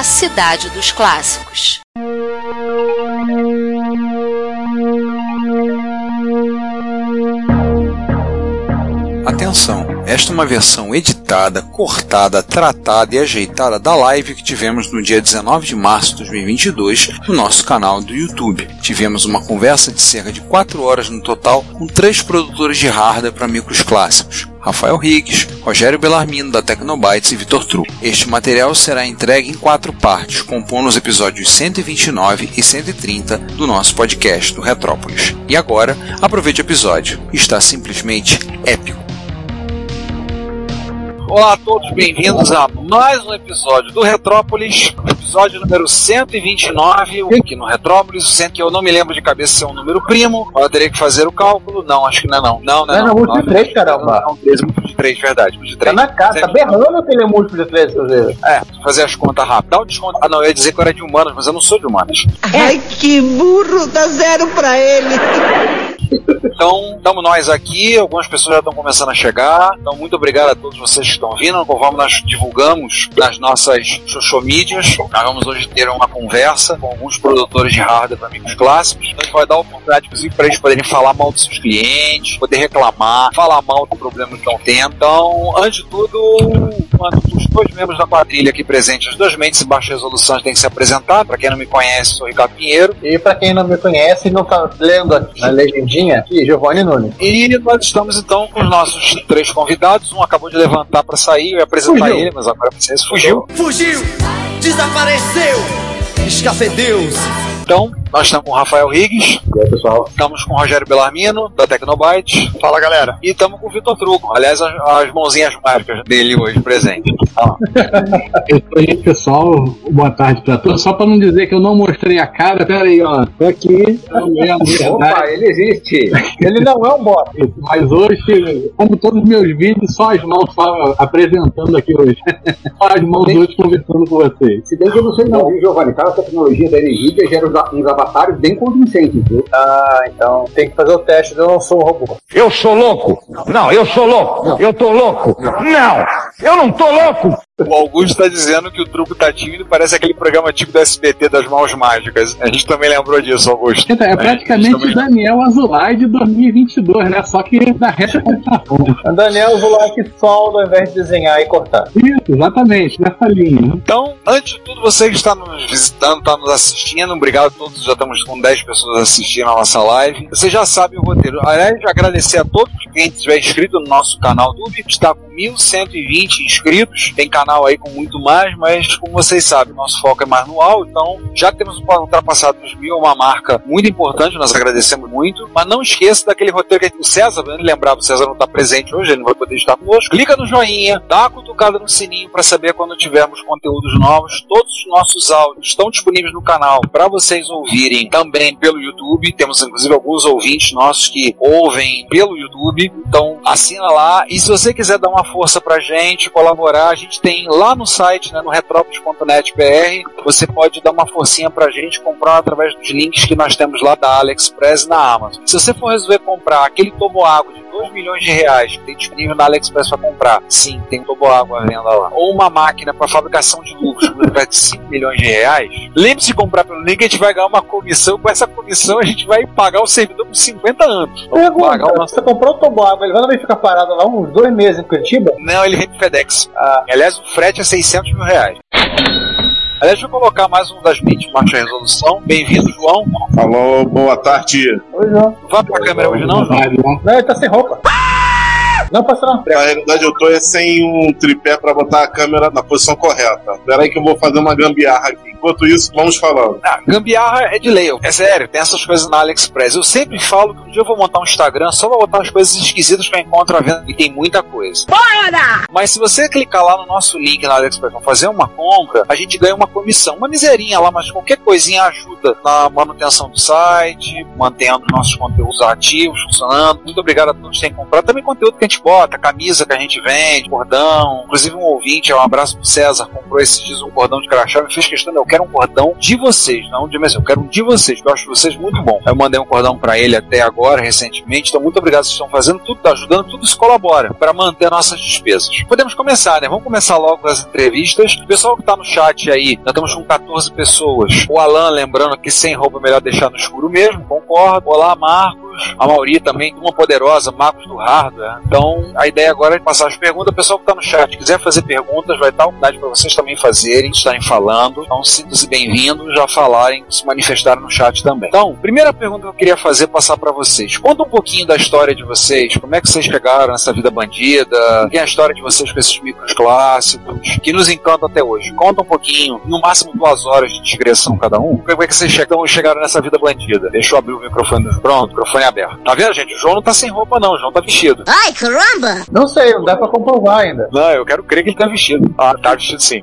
a cidade dos clássicos. Atenção, esta é uma versão editada, cortada, tratada e ajeitada da live que tivemos no dia 19 de março de 2022 no nosso canal do YouTube. Tivemos uma conversa de cerca de 4 horas no total com três produtores de hardware para micros clássicos. Rafael Riggs, Rogério Bellarmino da Tecnobytes e Vitor Tru. Este material será entregue em quatro partes, compondo os episódios 129 e 130 do nosso podcast do Retrópolis. E agora, aproveite o episódio. Está simplesmente épico. Olá a todos, bem-vindos a mais um episódio do Retrópolis, episódio número 129, aqui no Retrópolis, sendo que eu não me lembro de cabeça se é um número primo, eu teria que fazer o cálculo, não, acho que não é não. Não, não, Não, não, múltiplo de três, caramba. Não, múltiplo de três, verdade, múltiplo de Tá três. na cara, tá berrando que ele é múltiplo de três, Cruzeiro. É, fazer as contas rápido. Dá um desconto. Ah, não, eu ia dizer que eu era de humanas, mas eu não sou de humanas. Ai, que burro, dá zero pra ele. Então, estamos nós aqui, algumas pessoas já estão começando a chegar. Então, muito obrigado a todos vocês que estão vindo. Conforme nós divulgamos nas nossas social medias, nós vamos hoje ter uma conversa com alguns produtores de hardware para amigos clássicos. Então, a gente vai dar oportunidade, inclusive, para eles poderem falar mal dos seus clientes, poder reclamar, falar mal do problema que estão tendo. Então, antes de tudo, mano, os dois membros da quadrilha aqui presentes, as duas mentes em baixa resolução, têm que se apresentar. Para quem não me conhece, sou Ricardo Pinheiro. E pra quem não me conhece não tá lendo aqui na legendinha, aqui, Giovanni Nunes. E nós estamos então com os nossos três convidados. Um acabou de levantar para sair, eu ia apresentar Fugiu. ele, mas agora você fugiu. Fugiu! Desapareceu! Escafedeus! Então, nós estamos com o Rafael Riggs, E aí, pessoal? estamos com o Rogério Bellarmino, da Tecnobyte. Fala galera. E estamos com o Vitor Truco. Aliás, as, as mãozinhas mágicas dele hoje presente. Ah, Oi, pessoal, boa tarde pra todos. Só pra não dizer que eu não mostrei a cara, pera aí, ó. Tô aqui, é Opa, ele existe. Ele não é um bot. Mas hoje, como todos os meus vídeos, só as mãos só apresentando aqui hoje. Só as mãos hoje conversando com vocês. Se bem que eu não sei não, viu, Giovanni? Cada tecnologia da NVIDIA gera uns, uns avatares bem convincentes, viu? Ah, então tem que fazer o teste, eu não sou um robô. Eu sou louco! Não, eu sou louco! Eu tô louco! Não! Eu não tô louco! o Augusto está dizendo que o truco tá tímido, parece aquele programa antigo do SBT das mãos mágicas. A gente também lembrou disso, Augusto. Então, é praticamente o Daniel Azulay de 2022, né? Só que da reta computação. O Daniel Zulak solda ao invés de desenhar e cortar. Isso, exatamente, nessa linha. Então, antes de tudo, você que está nos visitando, está nos assistindo, obrigado a todos, já estamos com 10 pessoas assistindo a nossa live. Você já sabe o roteiro. Aliás, agradecer a todos quem estiver inscrito no nosso canal do YouTube, está com 1120 inscritos, tem canal aí com muito mais, mas como vocês sabem, nosso foco é mais no áudio, então já temos ultrapassado os mil, uma marca muito importante, nós agradecemos muito, mas não esqueça daquele roteiro que o César, né, lembrava, o César não está presente hoje, ele não vai poder estar conosco, clica no joinha, dá uma cutucada no sininho para saber quando tivermos conteúdos novos, todos os nossos áudios estão disponíveis no canal para vocês ouvirem também pelo YouTube, temos inclusive alguns ouvintes nossos que ouvem pelo YouTube, então assina lá, e se você quiser dar uma força pra gente, colaborar, a gente tem lá no site, né, no retrópolis.net.br, você pode dar uma forcinha pra gente, comprar através dos links que nós temos lá da AliExpress e na Amazon. Se você for resolver comprar aquele toboágua de 2 milhões de reais que tem disponível na AliExpress para comprar, sim, tem toboágua à venda lá. Ou uma máquina para fabricação de invés de 5 milhões de reais, lembre-se de comprar pelo link, a gente vai ganhar uma comissão, com essa comissão a gente vai pagar o servidor por 50 anos. Vamos pagar o Pergunta, nosso você comprou o toboágua, ele vai também ficar parado lá uns dois meses em Curitiba? Não, ele vem pro FedEx. Aliás, o frete é 600 mil reais. Aliás, deixa eu colocar mais um das mídias baixa resolução. Bem-vindo, João. Alô, boa tarde. Oi, João. Não vai pra câmera hoje não, João? Não, ele tá sem roupa. Não, passa não. Na realidade, eu tô é sem um tripé pra botar a câmera na posição correta. Pera aí que eu vou fazer uma gambiarra aqui. Enquanto isso, vamos falando. Ah, gambiarra é de lei. É sério, tem essas coisas na AliExpress. Eu sempre falo que um dia eu vou montar um Instagram só pra botar as coisas esquisitas que eu encontro à venda. E tem muita coisa. Bora! Mas se você clicar lá no nosso link na AliExpress pra fazer uma compra, a gente ganha uma comissão. Uma miserinha lá, mas qualquer coisinha ajuda na manutenção do site, mantendo nossos conteúdos ativos, funcionando. Muito obrigado a todos que têm comprado. Também conteúdo que a gente bota, camisa que a gente vende, cordão. Inclusive um ouvinte, um abraço pro César, comprou esses dias um cordão de crachá, me fez questão, eu quero um cordão de vocês, não de mim, eu quero um de vocês, porque eu acho vocês muito bom. Eu mandei um cordão para ele até agora, recentemente, então muito obrigado, vocês estão fazendo tudo, tá ajudando, tudo isso colabora para manter nossas despesas. Podemos começar, né? Vamos começar logo com as entrevistas. O pessoal que tá no chat aí, nós estamos com 14 pessoas. O Alan, lembrando que sem roupa é melhor deixar no escuro mesmo, concordo. Olá, Marcos. A Mauri também, uma poderosa, Marcos do Hardware. Então, a ideia agora é passar as perguntas. O pessoal que está no chat, quiser fazer perguntas, vai estar à vontade para vocês também fazerem, estarem falando. Então, sintam-se bem-vindos, já falarem, se manifestarem no chat também. Então, primeira pergunta que eu queria fazer, passar para vocês. Conta um pouquinho da história de vocês, como é que vocês chegaram nessa vida bandida, quem é a história de vocês com esses micros clássicos, que nos encantam até hoje. Conta um pouquinho, no máximo duas horas de digressão cada um. Como é que vocês chegaram nessa vida bandida? Deixa eu abrir o microfone. Pronto, microfone aberto. Tá vendo, gente? O João não tá sem roupa, não. O João tá vestido. Ai, caramba! Não sei, não dá pra comprovar ainda. Não, eu quero crer que ele tá vestido. Ah, tá vestido sim.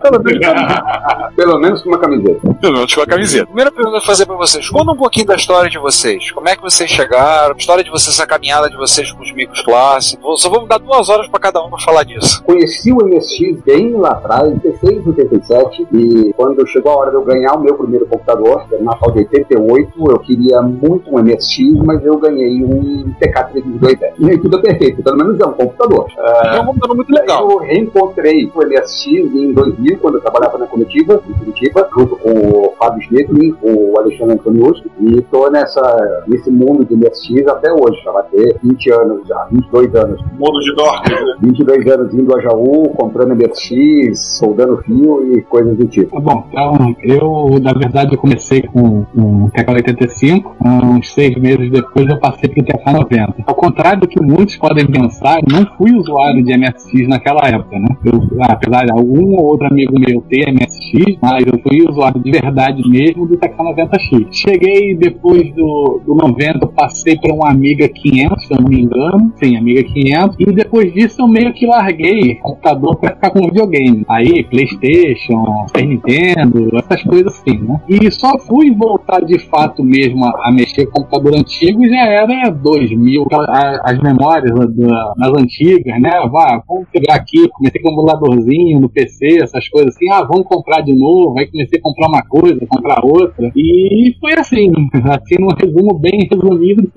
Pelo menos com uma camiseta. Pelo menos com a camiseta. Primeira pergunta que eu vou fazer pra vocês. Conta um pouquinho da história de vocês. Como é que vocês chegaram? A história de vocês, a caminhada de vocês com os micros clássicos. Só vou dar duas horas pra cada um pra falar disso. Conheci o MSX bem lá atrás, em 86, 87, e quando chegou a hora de eu ganhar o meu primeiro computador, que era no Natal de 88, eu queria muito um MSX, mas eu ganhei um TK-322. E aí tudo é perfeito, pelo menos é um computador. É um computador muito legal. Eu reencontrei o MSX em 2000, quando eu trabalhava na coletiva, em Curitiba, junto com o Fábio Schneckling, com o Alexandre Antoniuski, e estou nessa, nesse mundo de MSX até hoje, já vai ter 20 anos já, 22 anos. Mundo de Dork, né? 22 anos indo a Jaú, comprando MSX, soldando fio e coisas do tipo. Bom, então, eu, na verdade, eu comecei com o TK-85, uns seis meses depois eu passei pro TK-90. Ao contrário do que muitos podem pensar, eu não fui usuário de MSX naquela época, né? Eu, apesar de algum ou outro amigo meu ter MSX, mas eu fui usuário de verdade mesmo do TK-90X. Cheguei depois do, do 90, eu passei para uma Amiga 500, se eu não me engano. Sim, Amiga 500. E depois disso eu meio que larguei computador para ficar com videogame. Aí, Playstation, Super Nintendo, essas coisas assim, né? E só fui voltar de fato mesmo a, a mexer com computador antigo já era 2000, aquela- a- as memórias da- das antigas, né? Vá, vamos pegar aqui, comecei com um emuladorzinho no PC, essas coisas assim, ah, vamos comprar de novo, aí comecei a comprar uma coisa, comprar outra, e foi assim, assim num resumo bem resumido.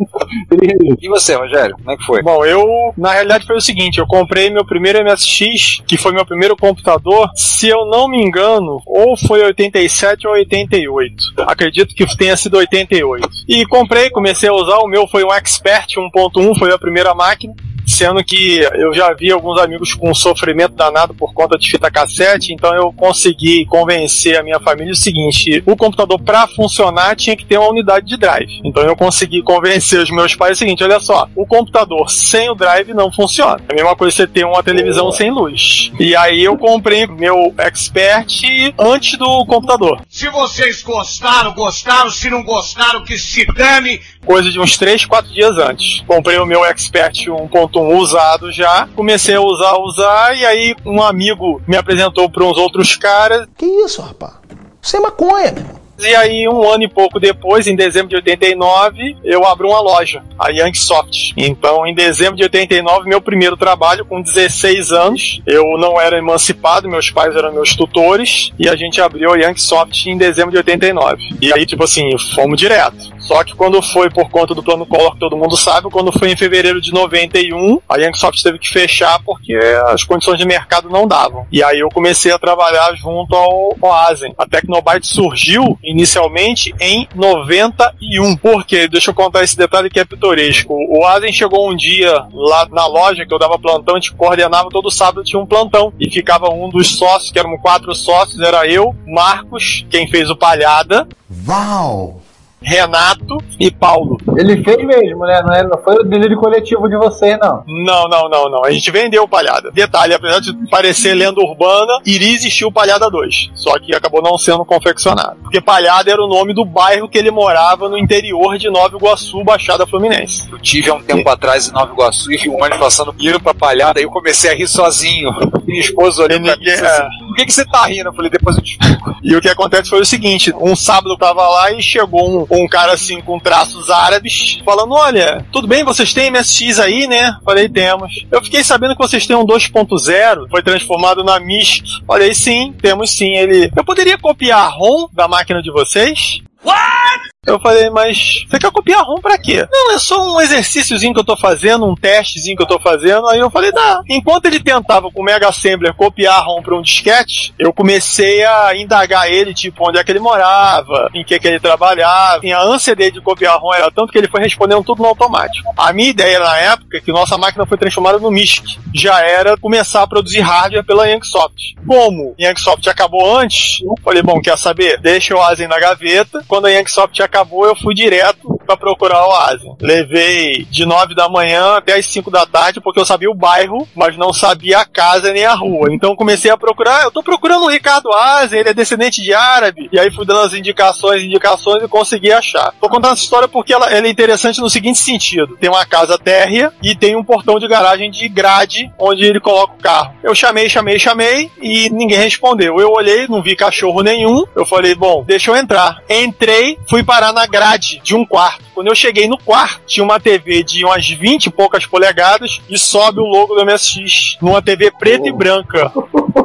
E você, Rogério? Como é que foi? Bom, eu, na realidade, foi o seguinte: eu comprei meu primeiro MSX, que foi meu primeiro computador. Se eu não me engano, ou foi 87 ou 88. Acredito que tenha sido 88. E comprei, comecei a usar. O meu foi um Expert 1.1, foi a primeira máquina. Sendo que eu já vi alguns amigos com sofrimento danado por conta de fita cassete, então eu consegui convencer a minha família o seguinte: o computador para funcionar tinha que ter uma unidade de drive. Então eu consegui convencer os meus pais o seguinte: olha só, o computador sem o drive não funciona. É a mesma coisa que você ter uma televisão sem luz. E aí eu comprei meu Expert antes do computador. Se vocês gostaram, gostaram. Se não gostaram, que se dane. Coisa de uns 3, 4 dias antes. Comprei o meu Expert 1.1 usado já. Comecei a usar, usar. E aí um amigo me apresentou para uns outros caras. Que isso, rapaz? Isso é maconha, meu irmão. E aí, um ano e pouco depois, em dezembro de 89, eu abro uma loja, a Yankee Soft. Então, em dezembro de 89, meu primeiro trabalho, com 16 anos, eu não era emancipado, meus pais eram meus tutores, e a gente abriu a Yankee Soft em dezembro de 89. E aí, tipo assim, fomos direto. Só que quando foi por conta do plano Collor, que todo mundo sabe, quando foi em fevereiro de 91, a Yankee Soft teve que fechar porque as condições de mercado não davam. E aí eu comecei a trabalhar junto ao Oasen. A Tecnobyte surgiu inicialmente em 91. Por quê? Deixa eu contar esse detalhe que é pitoresco. O Oasen chegou um dia lá na loja que eu dava plantão, a gente coordenava todo sábado, tinha um plantão. E ficava um dos sócios, que eram quatro sócios, era eu, Marcos, quem fez o Palhada, Uau! Renato e Paulo. Ele fez mesmo, né? Não, é, não foi o delírio coletivo de vocês, não. Não, não, não, não. A gente vendeu o Palhada. Detalhe, apesar de parecer lenda urbana, iria existir o Palhada 2. Só que acabou não sendo confeccionado. Porque Palhada era o nome do bairro que ele morava no interior de Nova Iguaçu, Baixada Fluminense. Eu tive há um tempo atrás em Nova Iguaçu e vi um ônibus passando piro pra palhada, aí eu comecei a rir sozinho. Minha esposa olhou pra mim e assim, por que, que você tá rindo? Eu falei, depois eu te explico. E o que acontece foi o seguinte: um sábado eu tava lá e chegou um, um cara assim com traços árabes, falando: Olha, tudo bem, vocês têm MSX aí, né? Falei, temos. Eu fiquei sabendo que vocês têm um 2.0, foi transformado na MISC. Falei, sim, temos sim. Ele, eu poderia copiar a ROM da máquina de vocês? What? Eu falei, mas você quer copiar ROM pra quê? Não, é só um exercíciozinho que eu tô fazendo, um testezinho que eu tô fazendo. Aí eu falei, dá. Enquanto ele tentava com o Mega Assembler copiar ROM pra um disquete, eu comecei a indagar ele, tipo, onde é que ele morava, em que que ele trabalhava. E a ânsia dele de copiar ROM era tanto que ele foi respondendo tudo no automático. A minha ideia na época é que nossa máquina foi transformada no MISC. Já era começar a produzir hardware pela Yanksoft. Como Yanksoft acabou antes, eu falei, bom, quer saber? Deixa o Asen na gaveta. Quando a Yanksoft acabou, eu fui direto para procurar o Asen. Levei de 9 da manhã até as 5 da tarde, porque eu sabia o bairro, mas não sabia a casa nem a rua. Então comecei a procurar, eu tô procurando o Ricardo Asen, ele é descendente de árabe. E aí fui dando as indicações, indicações e consegui achar. Tô contando essa história porque ela, ela é interessante no seguinte sentido: tem uma casa térrea e tem um portão de garagem de grade onde ele coloca o carro. Eu chamei, chamei, chamei e ninguém respondeu. Eu olhei, não vi cachorro nenhum. Eu falei, bom, deixa eu entrar. Entrei, fui parar na grade de um quarto. Quando eu cheguei no quarto, tinha uma TV de umas 20 e poucas polegadas e sobe o logo do MSX numa TV preta e branca.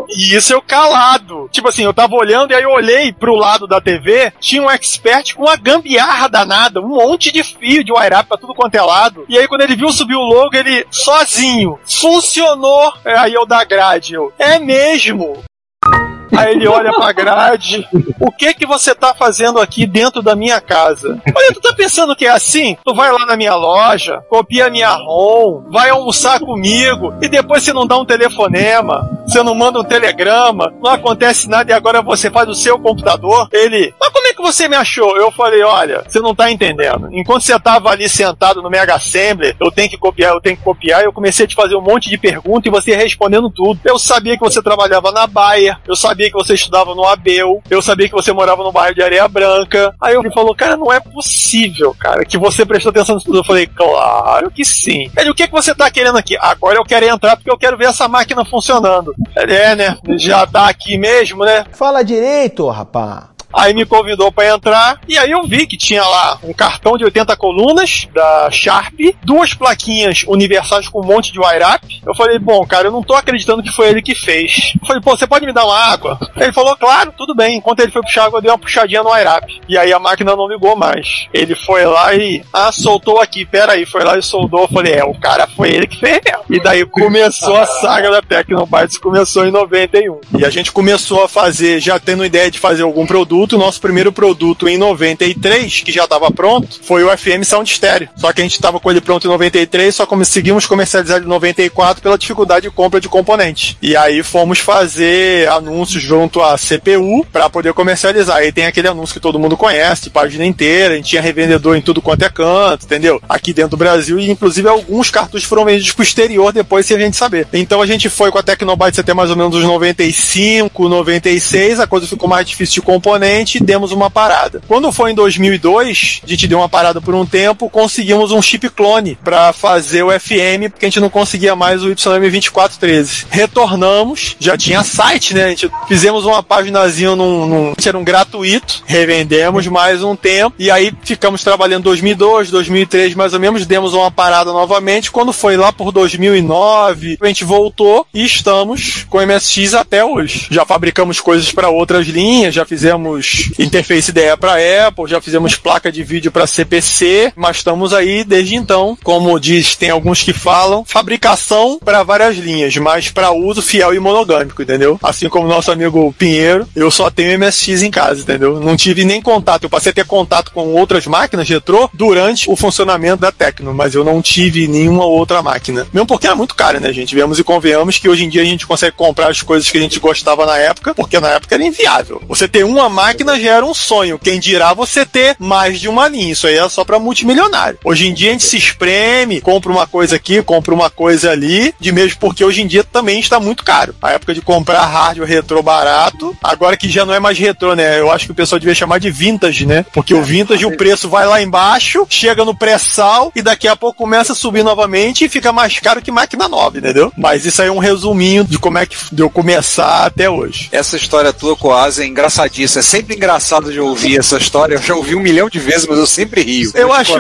E isso eu calado. Tipo assim, eu tava olhando e aí eu olhei pro lado da TV, tinha um expert com uma gambiarra danada, um monte de fio de wire up pra tudo quanto é lado. E aí quando ele viu subir o logo, ele sozinho, funcionou. Aí eu da grade, eu, é mesmo. Aí ele olha pra grade. O que que você tá fazendo aqui dentro da minha casa? Olha, tu tá pensando que é assim? Tu vai lá na minha loja, copia minha ROM, vai almoçar comigo e depois você não dá um telefonema, você não manda um telegrama, não acontece nada e agora você faz o seu computador. Ele, mas como é que você me achou? Eu falei, olha, você não tá entendendo. Enquanto você tava ali sentado no Mega Assembly, eu tenho que copiar, eu tenho que copiar, eu comecei a te fazer um monte de perguntas e você respondendo tudo. Eu sabia que você trabalhava na Bayer, eu sabia que você estudava no Abel, eu sabia que você morava no bairro de Areia Branca. Aí ele falou, cara, não é possível, cara, que você prestou atenção nisso tudo. Eu falei, claro que sim. Ele, o que, que você tá querendo aqui? Agora eu quero entrar porque eu quero ver essa máquina funcionando. Ele, é, né? Já tá aqui mesmo, né? Fala direito, rapá. Aí me convidou para entrar e aí eu vi que tinha lá um cartão de 80 colunas da Sharp, duas plaquinhas universais com um monte de wire up. Eu falei, bom, cara, eu não tô acreditando que foi ele que fez. Eu falei, pô, você pode me dar uma água? Ele falou, claro, tudo bem. Enquanto ele foi puxar água, eu dei uma puxadinha no wire up. E aí a máquina não ligou mais. Ele foi lá e, ah, soltou aqui, pera aí, foi lá e soldou. Eu falei, é, o cara foi ele que fez mesmo. E daí começou a saga da Tecnobytes, começou em 91. E a gente começou a fazer, já tendo ideia de fazer algum produto, o nosso primeiro produto em 93, que já estava pronto, foi o FM Sound Stereo. Só que a gente estava com ele pronto em 93, só conseguimos comercializar em 94 pela dificuldade de compra de componentes. E aí fomos fazer anúncios junto à CPU para poder comercializar. Aí tem aquele anúncio que todo mundo conhece, página inteira, a gente tinha revendedor em tudo quanto é canto, entendeu? Aqui dentro do Brasil, e inclusive alguns cartuchos foram vendidos pro exterior depois sem a gente saber. Então a gente foi com a Tecnobytes até mais ou menos os 95, 96, a coisa ficou mais difícil de componente demos uma parada. Quando foi em 2002, a gente deu uma parada por um tempo, conseguimos um chip clone para fazer o FM, porque a gente não conseguia mais o YM2413. Retornamos, já tinha site, né? A gente fizemos uma paginazinha num, num era um gratuito, revendemos mais um tempo e aí ficamos trabalhando 2002, 2003 mais ou menos, demos uma parada novamente. Quando foi lá por 2009, a gente voltou e estamos com MSX até hoje. Já fabricamos coisas para outras linhas, já fizemos interface IDE para Apple, já fizemos placa de vídeo para CPC, mas estamos aí desde então, como diz, tem alguns que falam, fabricação para várias linhas, mas para uso fiel e monogâmico, entendeu? Assim como nosso amigo Pinheiro, eu só tenho MSX em casa, entendeu? Não tive nem contato, eu passei a ter contato com outras máquinas retrô durante o funcionamento da Tecno, mas eu não tive nenhuma outra máquina. Mesmo porque era muito cara, né, gente? Vemos e convenhamos que hoje em dia a gente consegue comprar as coisas que a gente gostava na época, porque na época era inviável. Você ter uma máquina máquina já era um sonho. Quem dirá você ter mais de uma linha. Isso aí é só pra multimilionário. Hoje em dia a gente se espreme, compra uma coisa aqui, compra uma coisa ali, de mesmo porque hoje em dia também está muito caro. A época de comprar hardware retrô barato, agora que já não é mais retrô, né? Eu acho que o pessoal devia chamar de vintage, né? Porque o vintage, o preço vai lá embaixo, chega no pré-sal e daqui a pouco começa a subir novamente e fica mais caro que máquina nova, entendeu? Mas isso aí é um resuminho de como é que deu começar até hoje. Essa história tua com a Asa é engraçadíssima. É sempre engraçado de ouvir essa história. Eu já ouvi um milhão de vezes, mas eu sempre rio. Eu acho.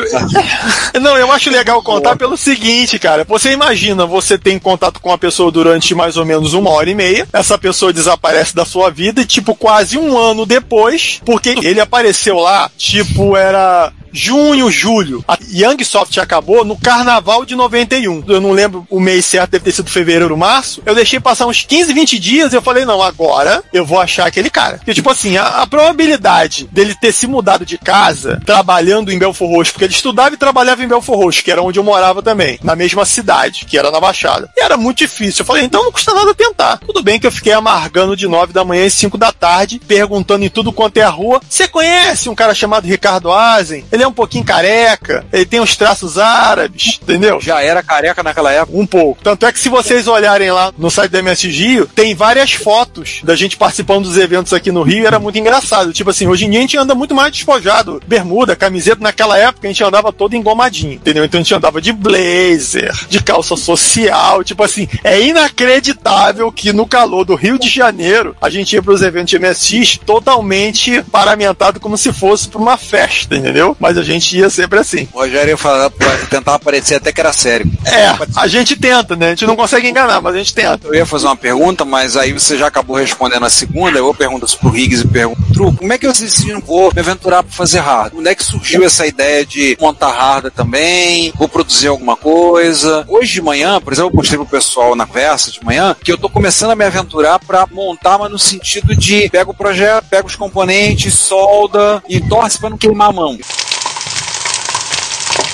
Não, eu acho legal contar pelo seguinte, cara. Você imagina, você tem contato com uma pessoa durante mais ou menos uma hora e meia, essa pessoa desaparece da sua vida e, tipo, quase um ano depois, porque ele apareceu lá, tipo, era junho, julho. A Youngsoft acabou no carnaval de 91. Eu não lembro o mês certo, deve ter sido fevereiro, março. Eu deixei passar uns 15, 20 dias e eu falei, não, agora eu vou achar aquele cara. Porque, tipo assim, a, a probabilidade dele ter se mudado de casa, trabalhando em Belfor Roxo, porque ele estudava e trabalhava em Belfor Roxo, que era onde eu morava também, na mesma cidade, que era na Baixada. E era muito difícil. Eu falei, então não custa nada tentar. Tudo bem que eu fiquei amargando de 9 da manhã às 5 da tarde, perguntando em tudo quanto é a rua. Você conhece um cara chamado Ricardo Azen? Ele um pouquinho careca, ele tem os traços árabes, entendeu? Já era careca naquela época? Um pouco. Tanto é que se vocês olharem lá no site da MS Rio, tem várias fotos da gente participando dos eventos aqui no Rio e era muito engraçado. Tipo assim, hoje em dia a gente anda muito mais despojado. Bermuda, camiseta, naquela época a gente andava todo engomadinho, entendeu? Então a gente andava de blazer, de calça social, tipo assim, é inacreditável que no calor do Rio de Janeiro a gente ia pros eventos de MSX totalmente paramentado como se fosse pra uma festa, entendeu? Mas a gente ia sempre assim. O Rogério ia falar, tentar parecer até que era sério. É, a gente tenta, né? A gente não consegue enganar, mas a gente tenta. Eu ia fazer uma pergunta, mas aí você já acabou respondendo a segunda. Eu pergunto pro Riggs e pergunto, Tru, como é que eu decidiram, vou me aventurar pra fazer hardware? Onde é que surgiu essa ideia de montar hardware também? Vou produzir alguma coisa? Hoje de manhã, por exemplo, eu mostrei pro pessoal na conversa de manhã que eu tô começando a me aventurar pra montar, mas no sentido de pega o projeto, pega os componentes, solda e torce pra não queimar a mão.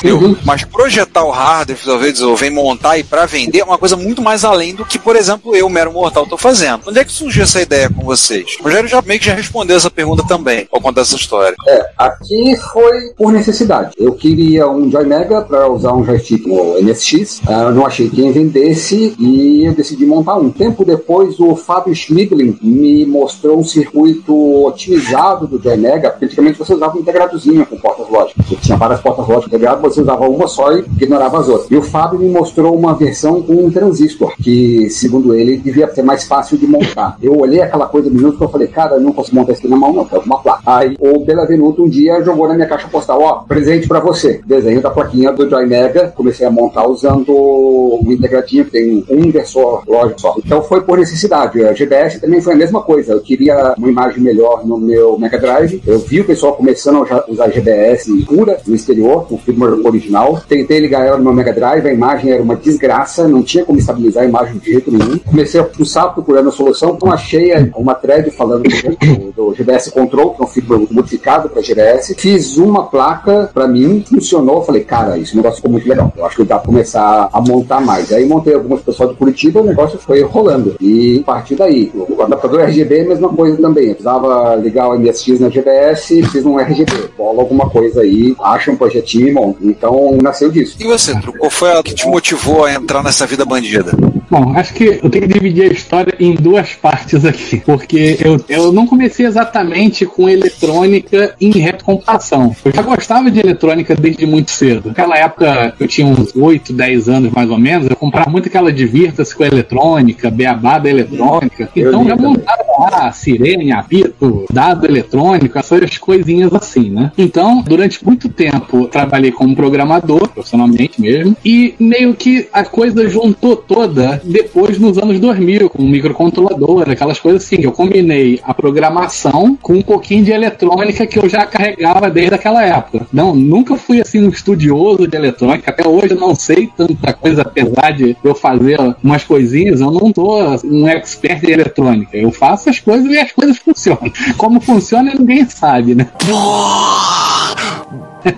Uhum. Mas projetar o hardware, desenvolver, desenvolver, montar e para vender é uma coisa muito mais além do que, por exemplo, eu, mero mortal, tô fazendo. Onde é que surgiu essa ideia com vocês? O Rogério já meio que já respondeu essa pergunta também, ao contar essa história. É, aqui foi por necessidade. Eu queria um Joy Mega para usar um joystick no MSX, ah, eu não achei quem vendesse e eu decidi montar um. Tempo depois, o Fábio Schmidlin me mostrou um circuito otimizado do Joy Mega, porque antigamente você usava um integradozinho com portas lógicas. Você tinha várias portas lógicas integradas, você usava uma só e ignorava as outras. E o Fábio me mostrou uma versão com um transistor, que, segundo ele, devia ser mais fácil de montar. Eu olhei aquela coisa minúscula e falei, cara, eu não consigo montar isso aqui na mão, não, quero uma placa. Aí o Belavenuto um dia jogou na minha caixa postal, ó, presente pra você. Desenho da plaquinha do Joy Mega, comecei a montar usando o integradinho, que tem um inversor lógico só. Então foi por necessidade. A GBS também foi a mesma coisa. Eu queria uma imagem melhor no meu Mega Drive. Eu vi o pessoal começando a usar GBS pura no exterior, com firmware original. Tentei ligar ela no meu Mega Drive, a imagem era uma desgraça, não tinha como estabilizar a imagem de jeito nenhum. Comecei a pulsar procurando a solução, então achei uma thread falando do, do GBS Control, que é um firmware modificado para GBS. Fiz uma placa para mim, funcionou. Falei, cara, esse negócio ficou muito legal. Eu acho que dá pra começar a montar mais. Aí montei algumas pessoas de Curitiba, o negócio foi rolando. E a partir daí, o adaptador RGB é a mesma coisa também. Eu precisava ligar o MSX na GBS, fiz um RGB. Bola alguma coisa aí, acha um projetinho monta. Então nasceu disso. E você, Tru, qual foi a que te motivou a entrar nessa vida bandida? Bom, acho que eu tenho que dividir a história em duas partes aqui, porque eu, eu não comecei exatamente com eletrônica em retrocomputação. Eu já gostava de eletrônica desde muito cedo. Naquela época, eu tinha uns 8, 10 anos mais ou menos, eu comprava muito aquela Divirta-se com eletrônica, beabá da eletrônica. Então já montava lá sirene, apito, dado eletrônico, essas coisinhas assim, né? Então, durante muito tempo, trabalhei como programador, profissionalmente mesmo, e meio que a coisa juntou toda depois nos anos 2000, com microcontrolador, aquelas coisas assim. Eu combinei a programação com um pouquinho de eletrônica que eu já carregava desde aquela época. Não, nunca fui assim um estudioso de eletrônica, até hoje eu não sei tanta coisa, apesar de eu fazer umas coisinhas, eu não tô um expert em eletrônica. Eu faço as coisas e as coisas funcionam. Como funciona, ninguém sabe, né?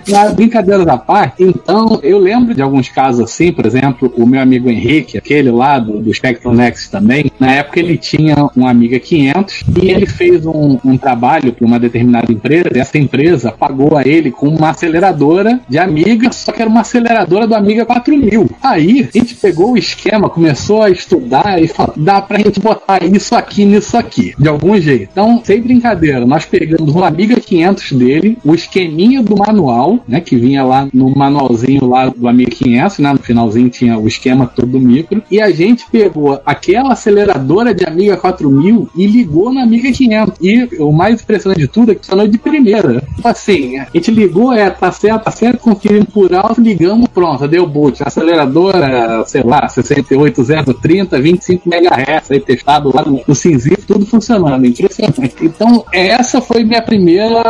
Mas, brincadeiras à parte, então, eu lembro de alguns casos assim, por exemplo, o meu amigo Henrique, aquele lá do, do Spectrum Next também, na época ele tinha um Amiga 500 e ele fez um, um trabalho para uma determinada empresa e essa empresa pagou a ele com uma aceleradora de Amiga, só que era uma aceleradora do Amiga 4000. Aí a gente pegou o esquema, começou a estudar e falou, dá pra gente botar isso aqui nisso aqui, de algum jeito. Então, sem brincadeira, nós pegamos um Amiga 500 dele, o esqueminha do manual, né, que vinha lá no manualzinho lá do Amiga 500, né, no finalzinho tinha o esquema todo do micro, e a gente pegou aquela aceleradora de Amiga 4000 e ligou na Amiga 500. E o mais impressionante de tudo é que funcionou de primeira. Assim, a gente ligou, é, tá certo, tá certo, conferimos por alto, ligamos, pronto, deu boot. Aceleradora, sei lá, 68030, 25 MHz, aí testado lá no, no tudo funcionando, impressionante. Então, essa foi minha primeira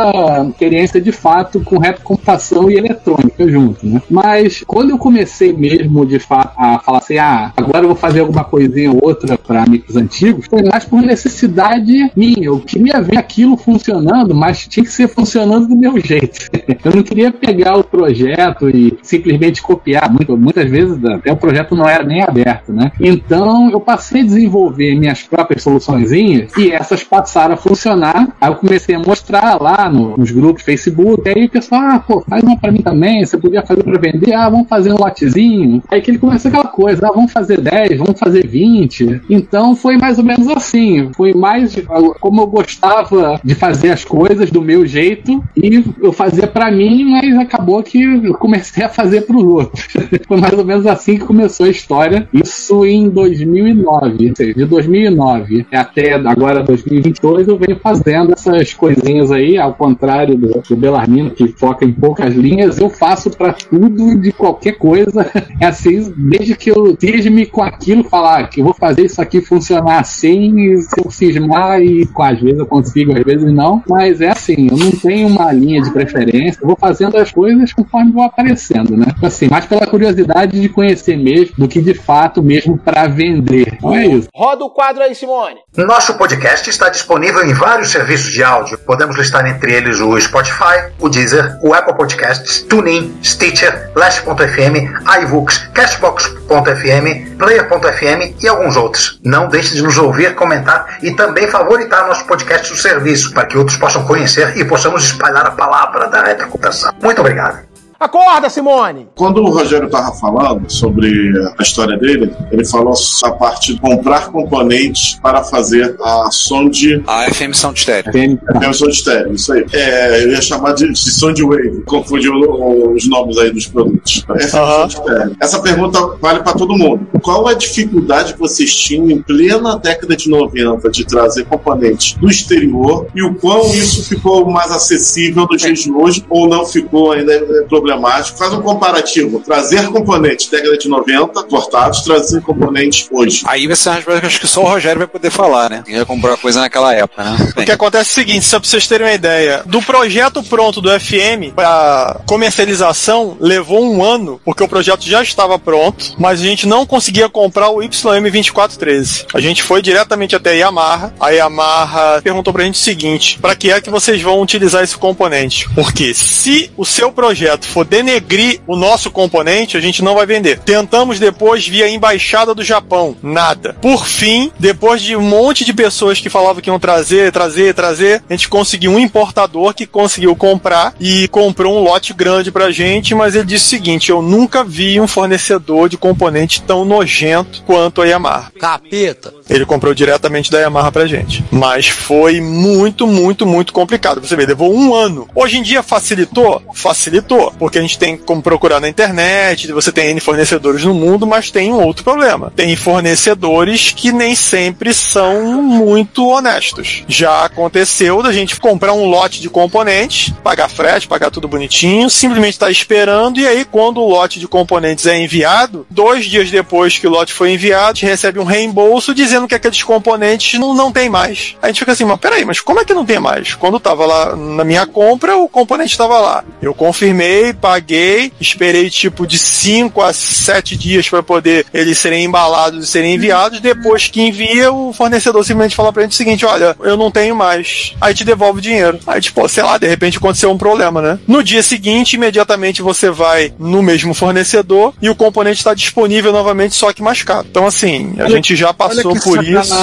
experiência de fato com retrocomputação e eletrônica junto, né? Mas quando eu comecei mesmo de fato a falar assim, ah, agora eu vou fazer alguma coisinha ou outra para micros antigos, foi mais por necessidade minha. Eu queria ver aquilo funcionando, mas tinha que ser funcionando do meu jeito. eu não queria pegar o projeto e simplesmente copiar. Muito, muitas vezes até o projeto não era nem aberto, né? Então eu passei a desenvolver minhas próprias soluções e essas passaram a funcionar. Aí eu comecei a mostrar lá no, nos grupos Facebook. Aí o pessoal, ah, pô, faz uma pra mim também. Você podia fazer pra vender? Ah, vamos fazer um lotezinho. Aí que ele começou aquela coisa, ah, vamos fazer 10, vamos fazer 20. Então foi mais ou menos assim. Foi mais como eu gostava de fazer as coisas do meu jeito e eu fazia para mim, mas acabou que eu comecei a fazer para os outros. foi mais ou menos assim que começou a história. Isso em 2009, de 2009 até agora 2022 eu venho fazendo essas coisinhas aí, ao contrário do, do Belarmino que foca em poucas linhas, eu faço para tudo de qualquer coisa. É assim, desde que eu cisme com aquilo, falar que eu vou fazer isso aqui funcionar assim, se eu cismar e às vezes eu consigo, às vezes não, mas é assim, eu não tenho uma linha de preferência, eu vou fazendo as coisas conforme vou aparecendo, né? Assim, mais pela curiosidade de conhecer mesmo do que de fato mesmo para vender. Não é isso. Roda o quadro aí, Simone. Nosso podcast está disponível em vários serviços de áudio. Podemos listar entre eles o Spotify, o Deezer, o Apple Podcasts, TuneIn, Stitcher, Last.fm, iVoox, Cashbox.fm, Player.fm e alguns outros. Não deixe de nos ouvir, comentar e também favoritar nosso podcast do serviço para que outros possam conhecer e possamos espalhar a palavra da retrocomputação. Muito obrigado. Acorda, Simone! Quando o Rogério estava falando sobre a história dele, ele falou a parte de comprar componentes para fazer a sonde. A FM Sound Stereo. FM Sound Stereo, isso aí. É, eu ia chamar de, de Sound Wave, confundiu os nomes aí dos produtos. FM Sound Stereo. Essa pergunta vale para todo mundo. Qual a dificuldade que vocês tinham em plena década de 90 de trazer componentes do exterior e o quão isso ficou mais acessível nos dias de hoje ou não ficou ainda é problemático? Faz um comparativo. Trazer componentes década de 90, cortados, trazer componentes hoje. Aí vai ser uma resposta que acho que só o Rogério vai poder falar, né? Ele comprou coisa naquela época, né? O que acontece é o seguinte, só pra vocês terem uma ideia, do projeto pronto do FM para comercialização levou um ano, porque o projeto já estava pronto, mas a gente não conseguia comprar o YM2413. A gente foi diretamente até a Yamaha, a Yamaha perguntou pra gente o seguinte, para que é que vocês vão utilizar esse componente? Porque se o seu projeto for denegrir o nosso componente, a gente não vai vender. Tentamos depois via embaixada do Japão, nada. Por fim, depois de um monte de pessoas que falavam que iam trazer, trazer, trazer, a gente conseguiu um importador que conseguiu comprar e comprou um lote grande pra gente, mas ele disse o seguinte: eu nunca vi um fornecedor de componente tão nojento quanto a Yamaha. Capeta. Ele comprou diretamente da Yamaha pra gente. Mas foi muito, muito, muito complicado. Você vê, levou um ano. Hoje em dia facilitou? Facilitou porque a gente tem como procurar na internet, você tem N fornecedores no mundo, mas tem um outro problema. Tem fornecedores que nem sempre são muito honestos. Já aconteceu da gente comprar um lote de componentes, pagar frete, pagar tudo bonitinho, simplesmente estar tá esperando, e aí quando o lote de componentes é enviado, dois dias depois que o lote foi enviado, a gente recebe um reembolso dizendo que aqueles componentes não, não tem mais. A gente fica assim, mas peraí, mas como é que não tem mais? Quando tava lá na minha compra, o componente estava lá. Eu confirmei, paguei, esperei tipo de 5 a 7 dias para poder eles serem embalados e serem enviados. Depois que envia, o fornecedor simplesmente fala pra gente o seguinte: olha, eu não tenho mais. Aí te devolve o dinheiro. Aí, tipo, sei lá, de repente aconteceu um problema, né? No dia seguinte, imediatamente você vai no mesmo fornecedor e o componente está disponível novamente, só que mais caro. Então, assim, a Olha- gente já passou por isso.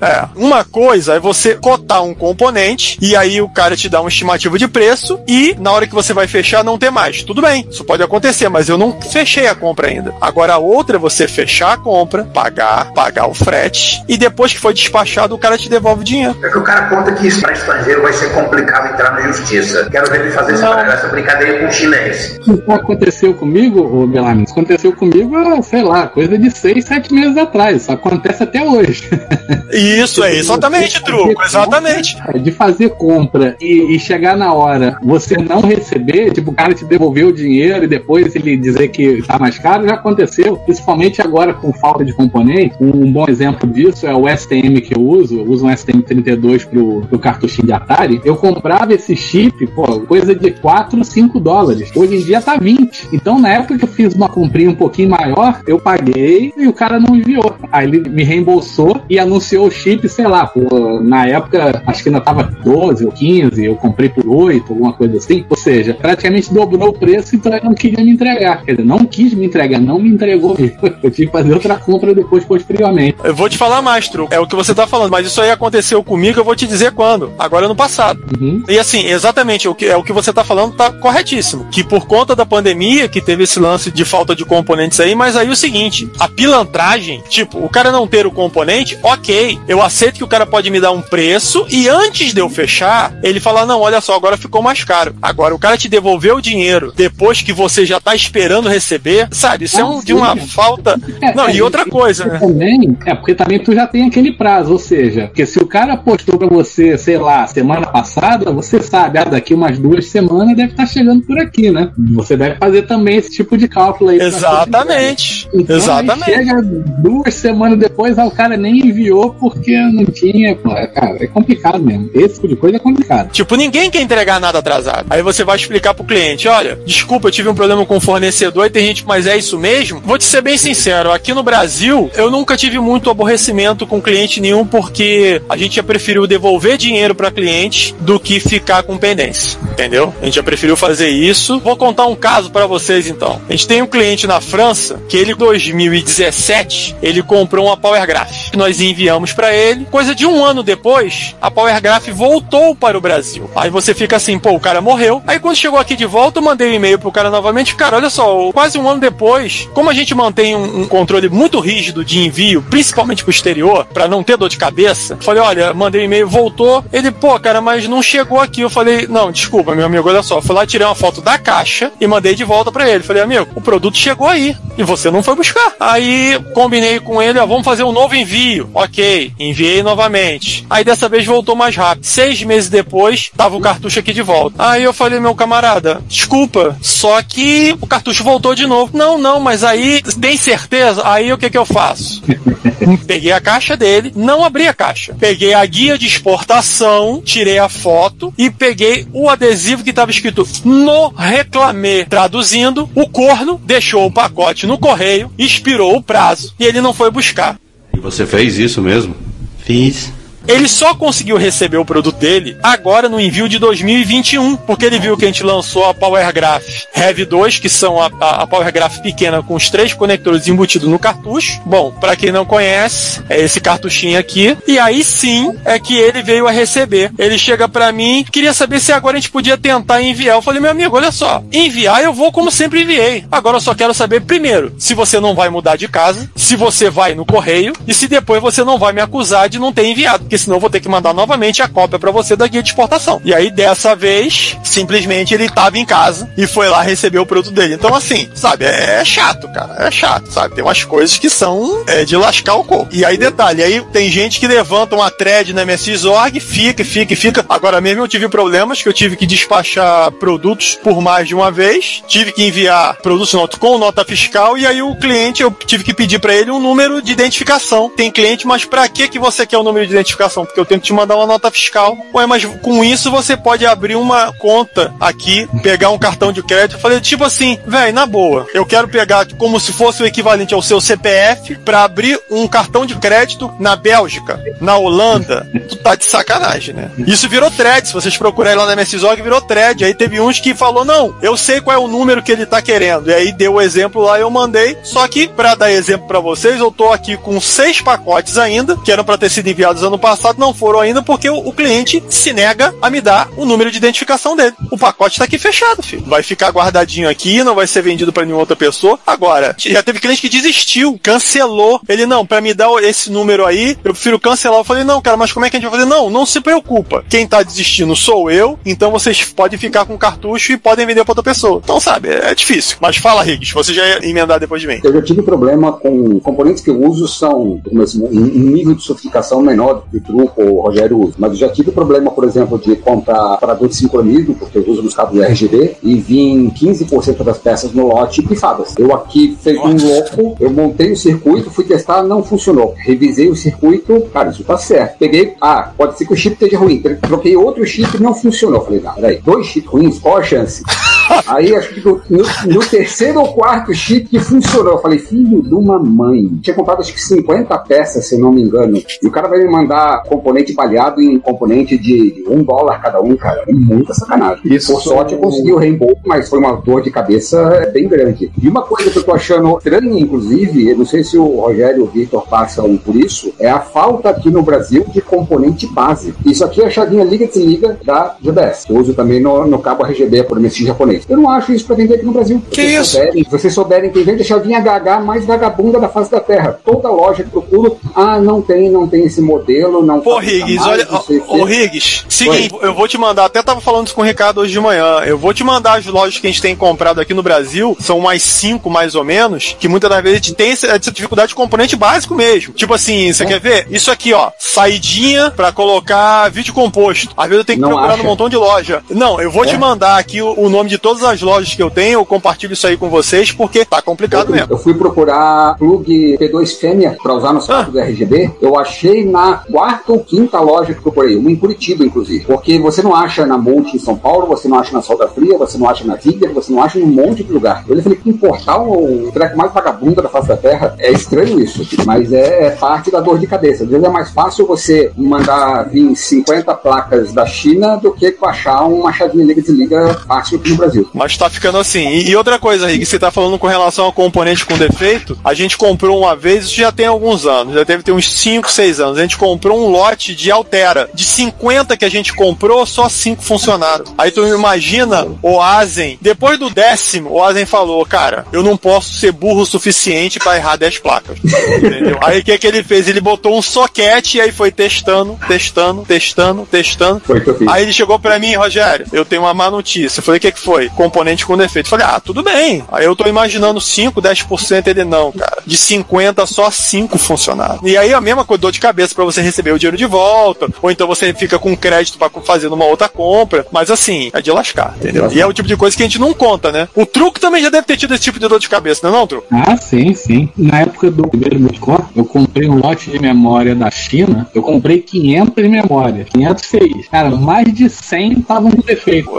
É. Uma coisa é você cotar um componente e aí o cara te dá uma estimativa de preço e na hora que você vai fechar não ter mais. Tudo bem, isso pode acontecer, mas eu não fechei a compra ainda. Agora a outra é você fechar a compra, pagar, pagar o frete e depois que foi despachado o cara te devolve o dinheiro. É que o cara conta que isso para estrangeiro vai ser complicado entrar na justiça. Quero ver ele fazer essa, essa brincadeira com o chinês. Isso aconteceu comigo, ô Belami? Isso aconteceu comigo, há, sei lá, coisa de seis, sete meses atrás. Isso acontece até hoje. Isso é exatamente truco, exatamente. É, De fazer compra e, e chegar na hora, você não receber, tipo, o cara te devolver o dinheiro e depois ele dizer que tá mais caro, já aconteceu. Principalmente agora com falta de componente. Um bom exemplo disso é o STM que eu uso. Eu uso um STM32 pro, pro cartuchinho de Atari. Eu comprava esse chip, pô, coisa de 4, 5 dólares. Hoje em dia tá 20. Então, na época que eu fiz uma comprinha um pouquinho maior, eu paguei e o cara não enviou. Aí ele me reembolsou e anunciou o chip, sei lá, por, na época, acho que ainda tava 12 ou 15, eu comprei por 8, alguma coisa assim. Ou seja, praticamente dobrou o preço, então ele não queria me entregar. Quer dizer, não quis me entregar, não me entregou mesmo. Eu tive que fazer outra compra depois, posteriormente. Eu vou te falar mais. É o que você tá falando, mas isso aí aconteceu comigo, eu vou te dizer quando. Agora no passado. E assim, exatamente, o que, é o que você tá falando tá corretíssimo. Que por conta da pandemia, que teve esse lance de falta de componentes aí, mas aí o seguinte, a pilantragem, tipo, o cara não ter o componente, ok, eu aceito que o cara pode me dar um preço e antes de eu fechar, ele fala, não, olha só, agora ficou mais caro. Agora, o cara te devolveu o dinheiro depois que você já tá esperando receber, sabe, isso é um, de uma falta... Não, e outra coisa, né? Também, é porque também tu já tem aquele prazo, ou seja, porque se o cara postou pra você, sei lá, semana passada, você sabe, ah, daqui umas duas semanas deve estar chegando por aqui, né? Você deve fazer também esse tipo de cálculo aí. Exatamente. Então, Exatamente. chega duas semanas depois, ah, o cara nem enviou porque não tinha. Pô, é, cara, é complicado mesmo. Esse tipo de coisa é complicado. Tipo, ninguém quer entregar nada atrasado. Aí você vai explicar pro cliente: olha, desculpa, eu tive um problema com o fornecedor e tem gente, mas é isso mesmo? Vou te ser bem sincero, aqui no Brasil, eu nunca tive muito aborrecimento com cliente nenhum, porque a gente já preferiu devolver dinheiro pra cliente do que ficar com pendência. Entendeu? A gente já preferiu fazer isso. Vou contar um caso pra vocês então. A gente tem um cliente na França que ele, em 2017, ele comprou uma Power Graph. Nós enviamos pra ele. Coisa de um ano depois, a Power Graph voltou para o Brasil. Aí você fica assim, pô, o cara morreu. Aí quando chegou aqui de volta, mandei um e-mail pro cara novamente. Cara, olha só, quase um ano depois, como a gente mantém um, um controle muito rígido de envio, principalmente pro exterior, pra não ter dor de cabeça, falei, olha, mandei um e-mail, voltou. Ele, pô, cara, mas não chegou aqui. Eu falei, não, desculpa, meu amigo, olha só. Fui lá, tirei uma foto da caixa e mandei de volta pra ele. Falei, amigo, o produto chegou aí e você não foi buscar. Aí combinei com ele, ó, vamos fazer um novo envio. Ok, enviei novamente. Aí dessa vez voltou mais rápido. Seis meses depois, tava o cartucho aqui de volta. Aí eu falei, meu camarada, desculpa, só que o cartucho voltou de novo. Não, não, mas aí tem certeza? Aí o que que eu faço? Peguei a caixa dele, não abri a caixa. Peguei a guia de exportação, tirei a foto e peguei o adesivo que estava escrito no reclamê. Traduzindo, o corno deixou o pacote no correio, expirou o prazo e ele não foi buscar. E você fez isso mesmo? Fiz. Ele só conseguiu receber o produto dele agora no envio de 2021, porque ele viu que a gente lançou a Power Graph Heavy 2, que são a, a, a Power Graph pequena com os três conectores embutidos no cartucho. Bom, para quem não conhece, é esse cartuchinho aqui. E aí sim é que ele veio a receber. Ele chega para mim, queria saber se agora a gente podia tentar enviar. Eu falei, meu amigo, olha só, enviar eu vou como sempre enviei. Agora eu só quero saber primeiro se você não vai mudar de casa, se você vai no correio e se depois você não vai me acusar de não ter enviado. Porque senão eu vou ter que mandar novamente a cópia para você da guia de exportação. E aí, dessa vez, simplesmente ele tava em casa e foi lá receber o produto dele. Então, assim, sabe, é, é chato, cara. É chato, sabe? Tem umas coisas que são é, de lascar o coco. E aí, detalhe, aí tem gente que levanta uma thread na MSX.org, fica, fica, fica. Agora mesmo eu tive problemas que eu tive que despachar produtos por mais de uma vez, tive que enviar produtos com nota fiscal e aí o cliente eu tive que pedir para ele um número de identificação. Tem cliente, mas para que que você quer o um número de identificação? Porque eu tenho que te mandar uma nota fiscal. Ué, mas com isso você pode abrir uma conta aqui, pegar um cartão de crédito. Eu falei tipo assim, velho, na boa, eu quero pegar como se fosse o equivalente ao seu CPF para abrir um cartão de crédito na Bélgica, na Holanda. Tu tá de sacanagem, né? Isso virou thread. Se vocês procurarem lá na MSZOG, virou thread. Aí teve uns que falou: não, eu sei qual é o número que ele tá querendo. E aí deu o exemplo lá, eu mandei. Só que, para dar exemplo para vocês, eu tô aqui com seis pacotes ainda, que eram para ter sido enviados ano passado, não foram ainda, porque o, o, cliente se nega a me dar o número de identificação dele. O pacote tá aqui fechado, filho. Vai ficar guardadinho aqui, não vai ser vendido para nenhuma outra pessoa. Agora, já teve cliente que desistiu, cancelou. Ele, não, para me dar esse número aí, eu prefiro cancelar. Eu falei, não, cara, mas como é que a gente vai fazer? Não, não se preocupa. Quem tá desistindo sou eu, então vocês podem ficar com cartucho e podem vender para outra pessoa. Então, sabe, é, é difícil. Mas fala, Riggs, você já ia emendar depois de mim. Eu já tive problema com componentes que eu uso são assim, um nível de sofisticação menor do que o Truco ou Rogério usa. Mas eu já tive problema, por exemplo, de comprar parador de sincronismo, porque eu uso nos cabos RGB, e vim 15% das peças no lote pifadas. Eu aqui, feito um louco, eu montei o circuito, fui testar, não funcionou. Revisei o circuito, cara, isso tá certo. Peguei, ah, pode ser que o chip esteja ruim. Troquei outro chip e não funcionou. Falei, não, peraí, dois chips ruins, qual a chance? Aí acho que no, no, terceiro ou quarto chip que funcionou. Eu falei, filho de uma mãe. Tinha comprado acho que 50 peças, se não me engano. E o cara vai me mandar componente baleado em componente de um dólar cada um, cara. É muita sacanagem. Isso Por sorte eu consegui o reembolso, mas foi uma dor de cabeça bem grande. E uma coisa que eu tô achando estranha, inclusive, eu não sei se o Rogério e o Victor passam por isso, é a falta aqui no Brasil de componente base. Isso aqui é a chavinha liga-desliga da GBS. Eu uso também no, no cabo RGB por MSX japonês. Eu não acho isso pra vender aqui no Brasil. Que vocês isso? Souberem, vocês souberem quem vende a chavinha HH mais vagabunda da face da terra. Toda loja que procuro, ah, não tem, não tem esse modelo, não Pô, Riggs, olha, ô Riggs, seguinte, eu vou te mandar, até tava falando isso com o Ricardo hoje de manhã, eu vou te mandar as lojas que a gente tem comprado aqui no Brasil, são mais cinco mais ou menos, que muitas das vezes a gente tem essa dificuldade de componente básico mesmo. Tipo assim, você é. quer ver? Isso aqui, ó, saidinha pra colocar vídeo composto. Às vezes eu tenho que não procurar acha. num montão de loja. Não, eu vou é. te mandar aqui o, o nome de todas as lojas que eu tenho, eu compartilho isso aí com vocês, porque tá complicado eu, mesmo. Eu fui procurar plug P2 fêmea pra usar no saco ah. do RGB, eu achei na quarta ou quinta loja que procurei, uma em Curitiba, inclusive. Porque você não acha na Monte em São Paulo, você não acha na Solda Fria, você não acha na Ziggler, você não acha em um monte de lugar. Eu falei, que importar o treco mais vagabunda da face da terra? É estranho isso, mas é, é parte da dor de cabeça. Às vezes é mais fácil você mandar vir 50 placas da China do que achar uma chavinha liga desliga fácil aqui no Brasil. Mas tá ficando assim. E, e outra coisa, Rick, você tá falando com relação a componente com defeito, a gente comprou uma vez, isso já tem alguns anos, já deve ter uns 5, 6 anos. A gente comprou um lote de Altera. De 50 que a gente comprou, só 5 funcionaram. Aí tu imagina o Azen, depois do décimo, o Azen falou, cara, eu não posso ser burro o suficiente para errar 10 placas. Entendeu? Aí o que, que ele fez? Ele botou um soquete e aí foi testando, testando, testando, testando. Foi. Aí ele chegou para mim, Rogério, eu tenho uma má notícia. Eu falei, o que, que foi? Componente com defeito. Falei, ah, tudo bem. Aí eu tô imaginando 5, 10% ele não, cara. De 50, só 5 funcionaram. E aí a mesma coisa, dor de cabeça para você receber o dinheiro de volta, ou então você fica com crédito para fazer uma outra compra. Mas assim, é de lascar, entendeu? E é o tipo de coisa que a gente não conta, né? O truque também já deve ter tido esse tipo de dor de cabeça, não é não, truque? Ah, sim, sim. Na época do primeiro multicore, eu comprei um lote de memória da China, eu comprei 500 memórias, 500 fez. Cara, mais de 100 estavam com defeito.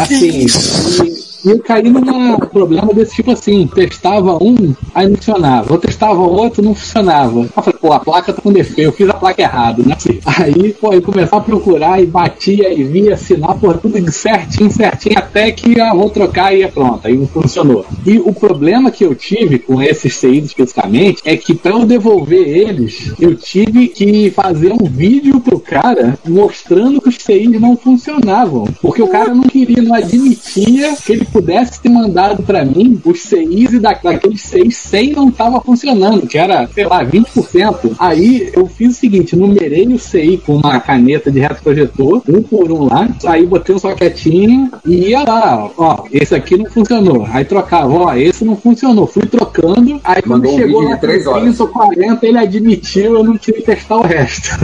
Assim, Thank you. E eu caí num problema desse tipo assim: testava um, aí não funcionava. Eu testava outro, não funcionava. Eu falei, pô, a placa tá com defeito, eu fiz a placa errada, né? Aí, pô, eu começar a procurar e batia e via assinar, pô, tudo certinho, certinho, até que eu vou trocar e é pronto. Aí não funcionou. E o problema que eu tive com esses CIs especificamente é que para eu devolver eles, eu tive que fazer um vídeo pro cara mostrando que os CIs não funcionavam. Porque o cara não queria, não admitia que ele pudesse ter mandado pra mim os CIs e da, daqueles 6, 100 não tava funcionando, que era, sei lá, 20%. Aí eu fiz o seguinte, numerei o CI com uma caneta de retroprojetor, um por um lá, aí botei um soquetinho e ia lá, ó, esse aqui não funcionou. Aí trocava, ó, esse não funcionou. Fui trocando, aí quando Mandou um chegou lá de três com horas. 30 ou 40, ele admitiu, eu não tive que testar o resto.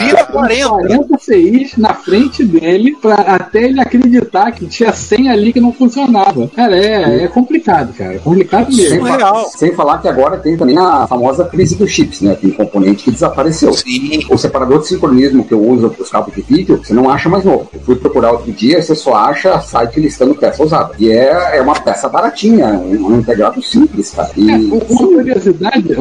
Vira 40. 40 CIs na frente dele pra até ele acreditar que tinha 100 ali que não funcionava. Cara, é, é complicado, cara. É complicado Sem, mesmo. fa- sem falar que agora tem também a famosa crise dos chips, né? Tem componente que desapareceu. O separador de sincronismo que eu uso para os cabos de vídeo, você não acha mais novo. Eu fui procurar outro dia, você só acha site listando peça usada. E é, é uma peça baratinha, um, um integrado simples, cara. E É, Uma curiosidade,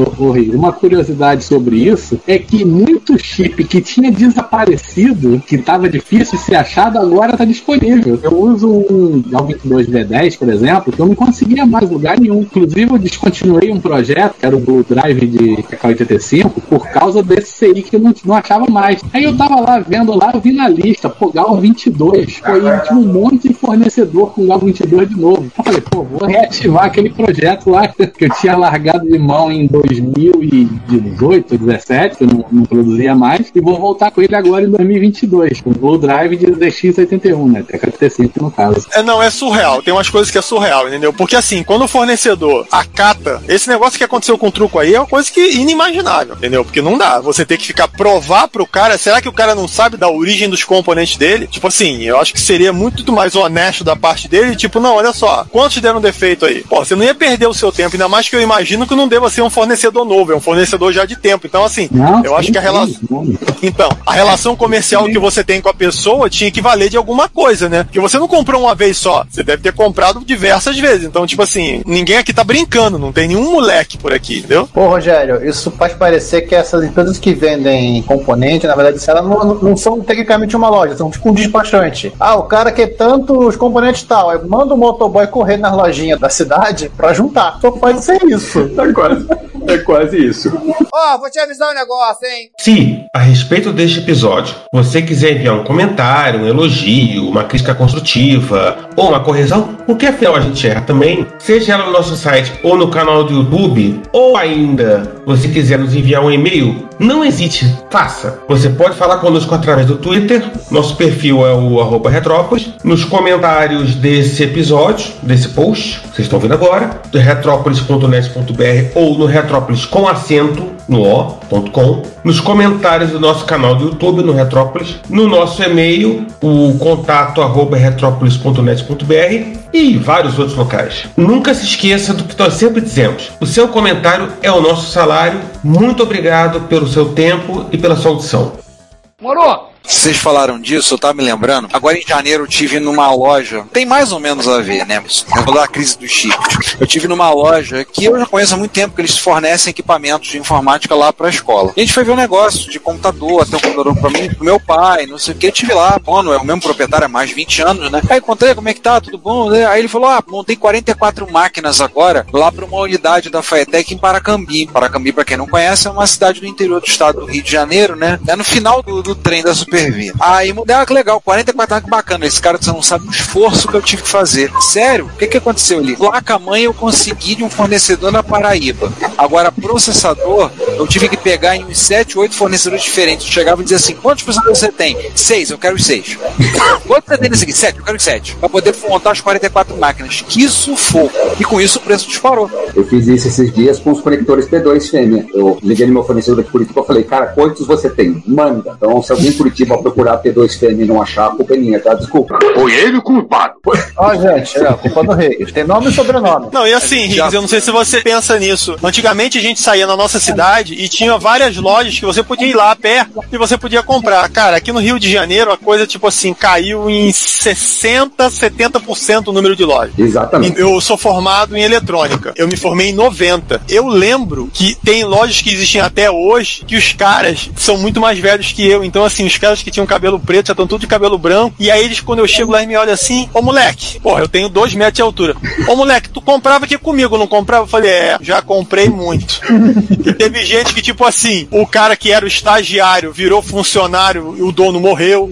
uma curiosidade sobre isso é que muito chip que tinha desaparecido, que estava difícil de ser achado, agora está disponível. Eu uso um L22 V10, por exemplo, que eu não conseguia mais lugar nenhum. Inclusive, eu descontinuei um projeto, que era o Blue Drive de K85, por causa desse CI que eu não, não achava mais. Aí eu tava lá vendo lá, eu vi na lista, pô, Gal 22. Pô, e tinha um monte de fornecedor com Gal 22 de novo. Eu falei, pô, vou reativar aquele projeto lá que eu tinha largado de mão em 2018, 17, que eu não, não produzia mais, e vou voltar com ele agora em 2022, com o Blue Drive de ZX81, né? TK85 no caso. É, não, é surreal. Tem umas coisas que é surreal, entendeu? Porque assim, quando o fornecedor acata, esse negócio que aconteceu com o truco aí é uma coisa que inimaginável, entendeu? Porque não dá. Você tem que ficar provar pro cara, será que o cara não sabe da origem dos componentes dele? Tipo assim, eu acho que seria muito mais honesto da parte dele, tipo, não, olha só, quantos deram defeito aí? Pô, você não ia perder o seu tempo, ainda mais que eu imagino que não deva ser um fornecedor novo, é um fornecedor já de tempo. Então, assim, Não, eu acho que a relação. Então, a relação comercial que você tem com a pessoa tinha que valer de alguma coisa, né? Porque você não comprou uma vez só, você deve ter comprado diversas vezes. Então, tipo assim, ninguém aqui tá brincando, não tem nenhum moleque por aqui, entendeu? Pô, Rogério, isso faz parecer que essas empresas que vendem componente, na verdade, elas não, não são tecnicamente uma loja, são tipo um despachante. Ah, o cara quer tanto os componentes tal, aí manda o motoboy correr nas lojinhas da cidade pra juntar. Só pode ser isso. É quase, é quase isso. Ó, vou te avisar um negócio, hein? Se, a respeito deste episódio, você quiser enviar um comentário, um elogio, uma crítica construtiva ou uma correção, porque afinal a gente erra também, seja ela no nosso site ou no canal do YouTube, ou ainda você quiser nos enviar um e-mail, não hesite, faça. Você pode falar conosco através do Twitter, nosso perfil é o arroba Retrópolis, nos comentários desse episódio, desse post, vocês estão vendo agora, do retrópolis.net.br ou no Retrópolis com acento no o.com, nos comentários do nosso canal do YouTube no Retrópolis, no nosso e-mail, o contato arroba retrópolis.net.br e vários outros locais. Nunca se esqueça do que nós sempre dizemos: o seu comentário é o nosso salário. Muito obrigado pelo seu tempo e pela sua audição. Morou! Vocês falaram disso, eu tava me lembrando. Agora em janeiro eu tive numa loja, tem mais ou menos a ver, né? Eu vou dar a crise do chip. Eu tive numa loja que eu já conheço há muito tempo, que eles fornecem equipamentos de informática lá pra escola. E a gente foi ver um negócio de computador, até um computador pra mim, pro meu pai, não sei o que. Eu tive lá, bom, é o mesmo proprietário há mais de 20 anos, né? Aí encontrei, como é que tá? Tudo bom? Aí ele falou: ah, montei 44 máquinas agora lá pra uma unidade da Faetec em Paracambi. Paracambi, pra quem não conhece, é uma cidade do interior do estado do Rio de Janeiro, né? É no final do, do trem da Aí, ah, que legal, 44 anos, que bacana. Esse cara, você não sabe o esforço que eu tive que fazer. Sério? O que, que aconteceu ali? Placa-mãe eu consegui de um fornecedor na Paraíba. Agora, processador, eu tive que pegar em uns 7, 8 fornecedores diferentes. Eu chegava e dizia assim: quantos processadores você tem? Seis, eu quero os seis. Quantos você tem nesse aqui? Sete, eu quero os sete. Pra poder montar as 44 máquinas. Que sufoco. E com isso o preço disparou. Eu fiz isso esses dias com os conectores P2 fêmea. Eu liguei no meu fornecedor de Curitiba e falei, cara, quantos você tem? Manda. Então, se alguém Curitiba procurar P2 fêmea e não achar, a culpa é minha, tá? Desculpa. Foi ele o culpado. Ó, gente, é a culpa do rei. Tem nome e sobrenome. Não, e assim, Riggs, eu não sei se você pensa nisso. Antigamente a gente saía na nossa cidade e tinha várias lojas que você podia ir lá a pé e você podia comprar. Cara, aqui no Rio de Janeiro a coisa, tipo assim, caiu em 60, 70% o número de lojas. Exatamente. Eu sou formado em eletrônica. Eu me formei em 90. Eu lembro que tem lojas que existem até hoje que os caras são muito mais velhos que eu. Então, assim, os caras que tinham cabelo preto já estão tudo de cabelo branco. E aí eles, quando eu chego lá, eles me olham assim: Ô moleque, porra, eu tenho dois metros de altura. Ô moleque, tu comprava aqui comigo, não comprava? Eu falei: É, já comprei muito. e teve gente que, tipo assim, o cara que era o estagiário virou funcionário e o dono morreu.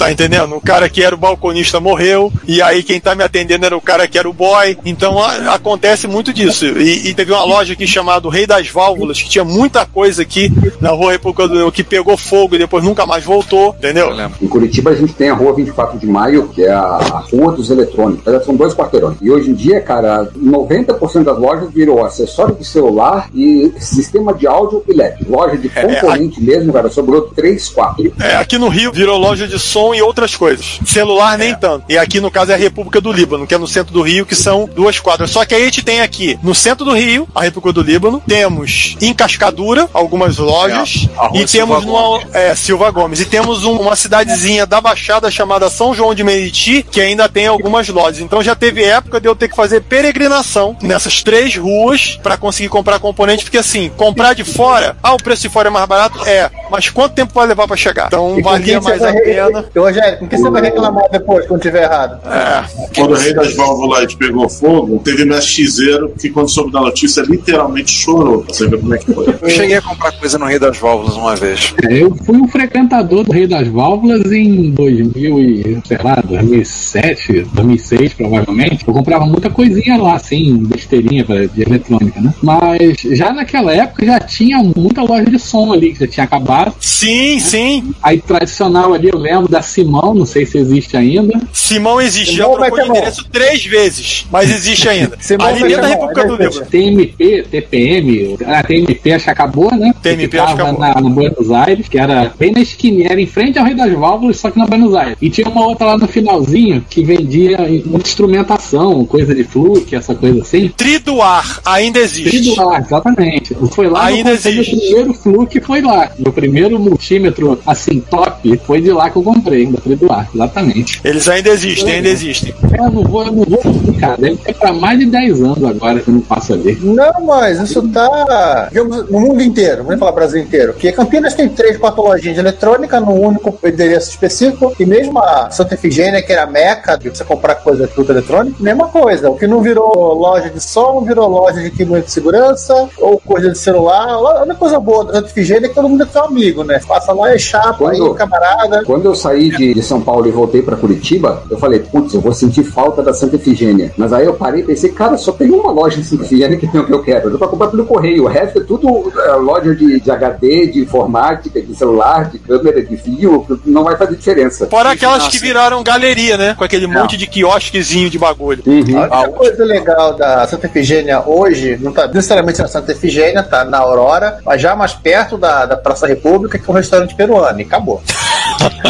Tá entendendo? O cara que era o balconista morreu, e aí quem tá me atendendo era o cara que era o boy. Então a, acontece muito disso. E, e, teve uma loja aqui chamada Rei das Válvulas, que tinha muita coisa aqui na rua República do Leão que pegou fogo e depois nunca mais voltou, entendeu? Em Curitiba a gente tem a rua 24 de maio, que é a rua dos eletrônicos. Elas são dois quarteirões. E hoje em dia, cara, 90% das lojas virou acessório de celular e sistema de áudio e LED. Loja de componente é, mesmo, cara, sobrou 3, 4. É, aqui no Rio virou loja de som e outras coisas. Celular nem é. tanto. E aqui no caso é a República do Líbano, que é no centro do Rio, que são duas quadras. Só que aí a gente tem aqui no centro do Rio, a República do Líbano, temos em Cascadura algumas lojas é, e temos numa é, Silva Gomes e temos um, uma cidadezinha da Baixada chamada São João de Meriti que ainda tem algumas lojas. Então já teve época de eu ter que fazer peregrinação nessas três ruas para conseguir comprar componente, porque assim, comprar de fora, ah, o preço de fora é mais barato, é, mas quanto tempo vai levar para chegar? Então valia mais a pena. Rogério, com que você vai reclamar depois quando tiver errado? É. Quando o rei das válvulas pegou fogo, teve mestre Xero que quando soube da notícia literalmente chorou. Você vê como é que foi. Eu cheguei a comprar coisa no Rei das Válvulas uma vez. É, eu fui um frequentador do Rei das Válvulas em 2000 e, sei lá, 2007, 2006 provavelmente. Eu comprava muita coisinha lá, assim, besteirinha de eletrônica, né? Mas já naquela época já tinha muita loja de som ali, que já tinha acabado. Sim, né? sim. Aí tradicional ali, eu lembro da Simão, não sei se existe ainda. Simão existe, Simão já trocou de endereço três vezes, mas existe ainda. Simão ali dentro da República do Líbano. TMP, TPM, a TMP acho que acabou, né? TMP acho que acabou. Na, no Buenos Aires, que era bem na esquininha, era em frente ao Rei das Válvulas, só que na Buenos Aires. E tinha uma outra lá no finalzinho que vendia muita instrumentação, coisa de fluke, essa coisa assim. Triduar, ainda existe. Triduar, exatamente. Foi lá ainda existe. O primeiro fluke foi lá. Meu primeiro multímetro, assim, top, foi de lá que eu comprei, da Triduar, exatamente. Eles ainda existem, ainda existem. Eu não vou, eu não vou explicar. Deve ter pra mais de 10 anos agora que eu não passo ali. Não, mas isso tá, digamos, no mundo inteiro, vamos falar Brasil inteiro. Porque Campinas tem três, quatro lojinhas de eletrônica no único endereço específico, e mesmo a Santa Efigênia, que era a meca de você comprar coisa de fruta eletrônica, mesma coisa. O que não virou loja de som, virou loja de equipamento de segurança, ou coisa de celular. A única coisa boa da Santa Efigênia é que todo mundo é seu amigo, né? Passa lá, é chapa, quando, aí, camarada. Quando eu saí de, de São Paulo e voltei para Curitiba, eu falei, putz, eu vou sentir falta da Santa Efigênia. Mas aí eu parei e pensei, cara, só tem uma loja em Santa Efigênia que tem o que eu quero. Eu pra comprar pelo correio. O resto é tudo é, loja de, de, HD, de informática, de celular, de câmera, de fio. Não vai fazer diferença. Fora aquelas que viraram galeria, né? Com aquele não. monte de quiosquezinho de bagulho. Uhum. A única coisa legal da Santa Efigênia hoje, não tá necessariamente na Santa Efigênia, tá na Aurora, mas já mais perto da, da Praça República, que é um restaurante peruano. E acabou.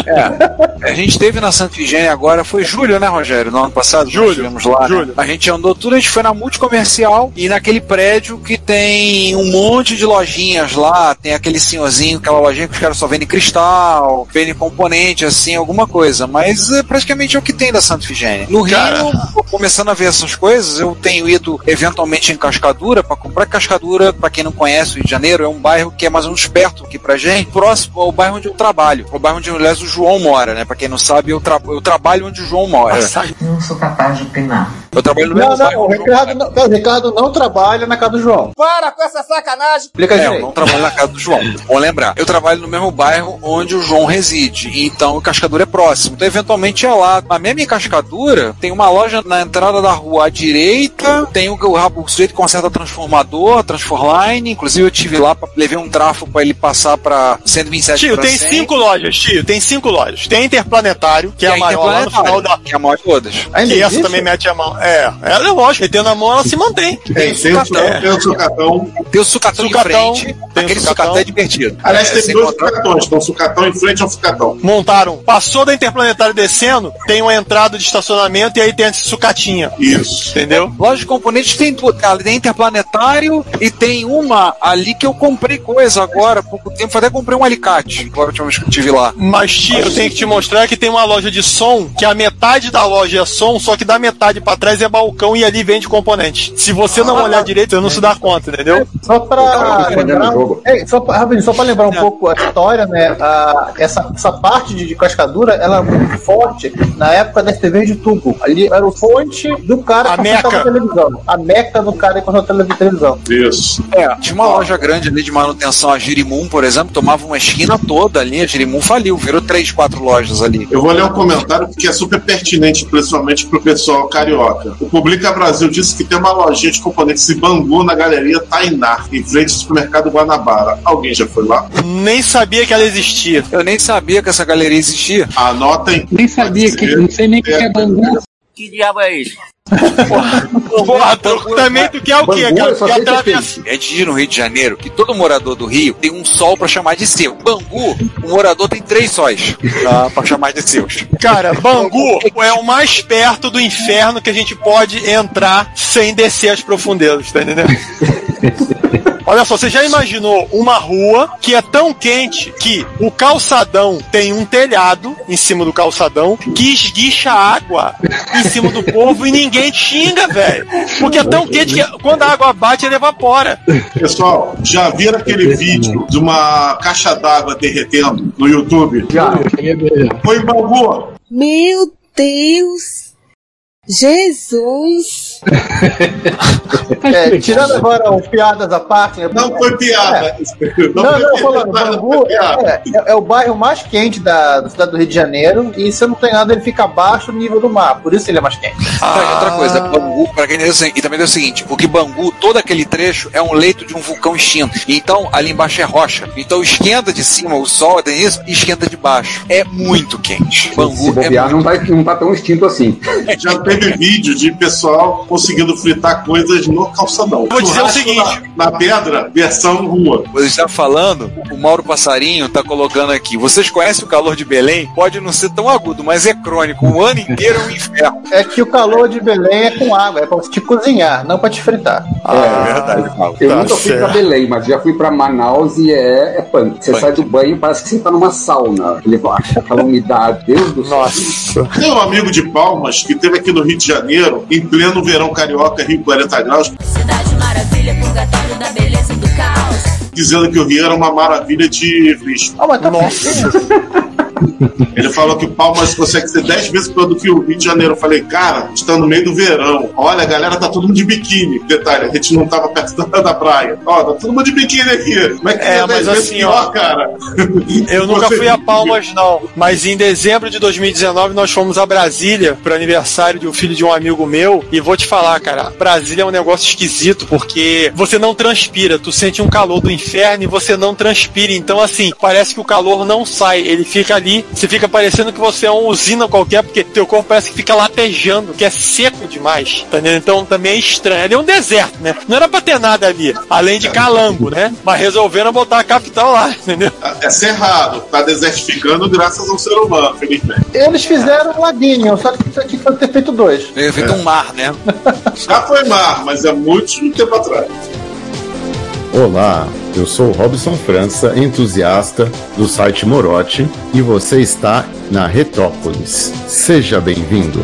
É. A gente teve na Santa Efigênia agora, foi julho, né, Rogério? No ano passado? Julho. lá. Né? Julho. Né? A gente andou tudo, a gente foi na multicomercial e naquele prédio que tem um monte de lojinhas lá, tem aquele senhorzinho, aquela lojinha que os caras só vendem cristal, vendem componente, assim, alguma coisa. Mas é praticamente é o que tem da Santa Efigênia. No Rio, começando a ver essas coisas, eu tenho ido eventualmente em Cascadura para comprar Cascadura, para quem não conhece o Rio de Janeiro, é um bairro que é mais ou menos perto aqui pra gente, próximo ao bairro onde eu trabalho, o bairro onde, aliás, o João mora, né? Pra quem não sabe, eu, tra eu trabalho onde o João mora. Não sou capaz de opinar. Eu trabalho no não, mesmo não, bairro. O Ricardo, não, o Ricardo não trabalha na casa do João. Para com essa sacanagem! Explica é, eu não trabalho na casa do João. Vou lembrar. Eu trabalho no mesmo bairro onde o João reside. Então o Cascadura é próximo. Então, eventualmente, é lá. A mesma Cascadura tem uma loja na entrada da rua à direita. Tem o, o, o sujeito que conserta transformador, Transforline. Inclusive, eu tive lá, pra, levei um trafo para ele passar para 127 Tio, tem 100. cinco lojas, tio. Tem cinco lojas. Tem Interplanetário, que, que é a maior lá no final da. Que é a maior de todas. Ainda que essa também mete a mão. É, ela é lógico, ele tendo a mão, ela se mantém. Tem, tem, sucatão, é. tem o sucatão. Tem o sucatão, sucatão frente. Tem aquele sucatão. sucatão é divertido. Aliás, é, tem dois sucatões. Então, sucatão em frente ao sucatão. Montaram. Passou da Interplanetário descendo, tem uma entrada de estacionamento e aí tem a sucatinha. Isso. Entendeu? Loja de componentes tem tudo. Tem Interplanetário e tem uma ali que eu comprei coisa agora, há pouco tempo. Até comprei um alicate. A última vez que eu tive lá. Mas, tio, eu tenho que te mostrar que tem uma loja de som que a metade da loja é som, só que da metade pra trás atrás é balcão e ali vende componente. Se você não olhar direito, você não se dá conta, entendeu? Só pra lembrar, é, só, pra, rapidinho, só pra lembrar um pouco a história, né? a- essa, essa parte de, de cascadura ela é muito forte na época das TVs de tubo. Ali era o fonte do cara A que meca. a televisão. A meca do cara que a televisão. Isso. É, tinha uma loja grande ali de manutenção, a Girimum, por exemplo, tomava uma esquina toda ali, a Girimum faliu, virou três, quatro lojas ali. Eu vou ler um comentário porque é super pertinente, principalmente pro pessoal carioca. O Publica Brasil disse que tem uma lojinha de componentes em Bangu na galeria Tainá, em frente ao supermercado Guanabara. Alguém já foi lá? Nem sabia que ela existia. Eu nem sabia que essa galeria existia. Anotem. Nem sabia que. Não sei nem o que é Bangu. Que diabo é isso? Porra, tu, também tu quer o quê, Bangu, que é atravessar. Antes de ir no Rio de Janeiro, que todo morador do Rio tem um sol pra chamar de seu. Bangu, o morador tem três sóis pra, pra chamar de seus. Cara, Bangu é o mais perto do inferno que a gente pode entrar sem descer as profundezas, tá entendendo? Olha só, você já imaginou uma rua que é tão quente que o calçadão tem um telhado em cima do calçadão que esguicha água em cima do povo e ninguém xinga, velho. Porque é tão quente que quando a água bate, ele evapora. Pessoal, já viram aquele vídeo de uma caixa d'água derretendo no YouTube? Já. Foi em. Meu Deus! Jesus! É, tirando agora os piadas à parte. né? Não foi piada. Não, não, foi falando, Bangu é, é- é o bairro mais quente da, da cidade do Rio de Janeiro e se eu não tenho nada, ele fica abaixo do nível do mar, por isso ele é mais quente. E outra coisa, Bangu, pra quem entendeu, assim, e também é o seguinte, porque Bangu, todo aquele trecho é um leito de um vulcão extinto. Então, ali embaixo é rocha. Então, esquenta de cima o sol, tem isso, e esquenta de baixo. É muito quente. Se Bangu é bobear, muito não tá, não tá tão extinto assim. Já teve vídeo de pessoal conseguindo fritar coisas no calçadão. Vou dizer o seguinte. Na, na pedra, versão rua. Você está falando, o Mauro Passarinho tá colocando aqui. Vocês conhecem o calor de Belém? Pode não ser tão agudo, mas é crônico. O ano inteiro é um inferno. É que o calor de Belém é com água, é pra te cozinhar, não pra te fritar. é verdade, Paulo. Eu Tá nunca fui pra certo. Belém, mas já fui pra Manaus e é, é punk. Você sai do banho parece que você tá numa sauna. Ele baixa aquela umidade, Deus do céu. Nossa. Tem um amigo de Palmas que teve aqui no Rio de Janeiro, em pleno verão carioca, Rio 40 graus, Cidade maravilha, purgatório da beleza e do caos. dizendo que o Rio era uma maravilha de lixo. Ah, mas tá Ele falou que Palmas consegue ser 10 vezes pior do que o Rio de Janeiro. Eu falei, cara, está no meio do verão. Olha, a galera tá todo mundo de biquíni. Detalhe, a gente não tava perto da, da praia. Ó, tá todo mundo de biquíni aqui. Como é que É, é, 10 mas vezes assim, pior, ó, cara? Eu nunca Você- fui a Palmas, não. Mas em dezembro de 2019 nós fomos a Brasília para aniversário de um filho de um amigo meu. E vou te falar, cara, Brasília é um negócio esquisito porque você não transpira. Tu sente um calor do inferno e você não transpira. Então, assim, parece que o calor não sai. Ele fica ali, você fica parecendo que você é uma usina qualquer, porque teu corpo parece que fica latejando, que é seco demais. Tá entendendo? Então também é estranho. Ali é um deserto, né? Não era pra ter nada ali, além de calango, né? Mas resolveram botar a capital lá, entendeu? É cerrado, tá desertificando graças ao ser humano, felizmente. Eles fizeram um laguinho, só que isso aqui foi ter feito dois. É feito um mar, né? Já foi mar, mas é muito tempo atrás. Olá, eu sou Robson França, entusiasta do site Morote, e você está na Retrópolis. Seja bem-vindo.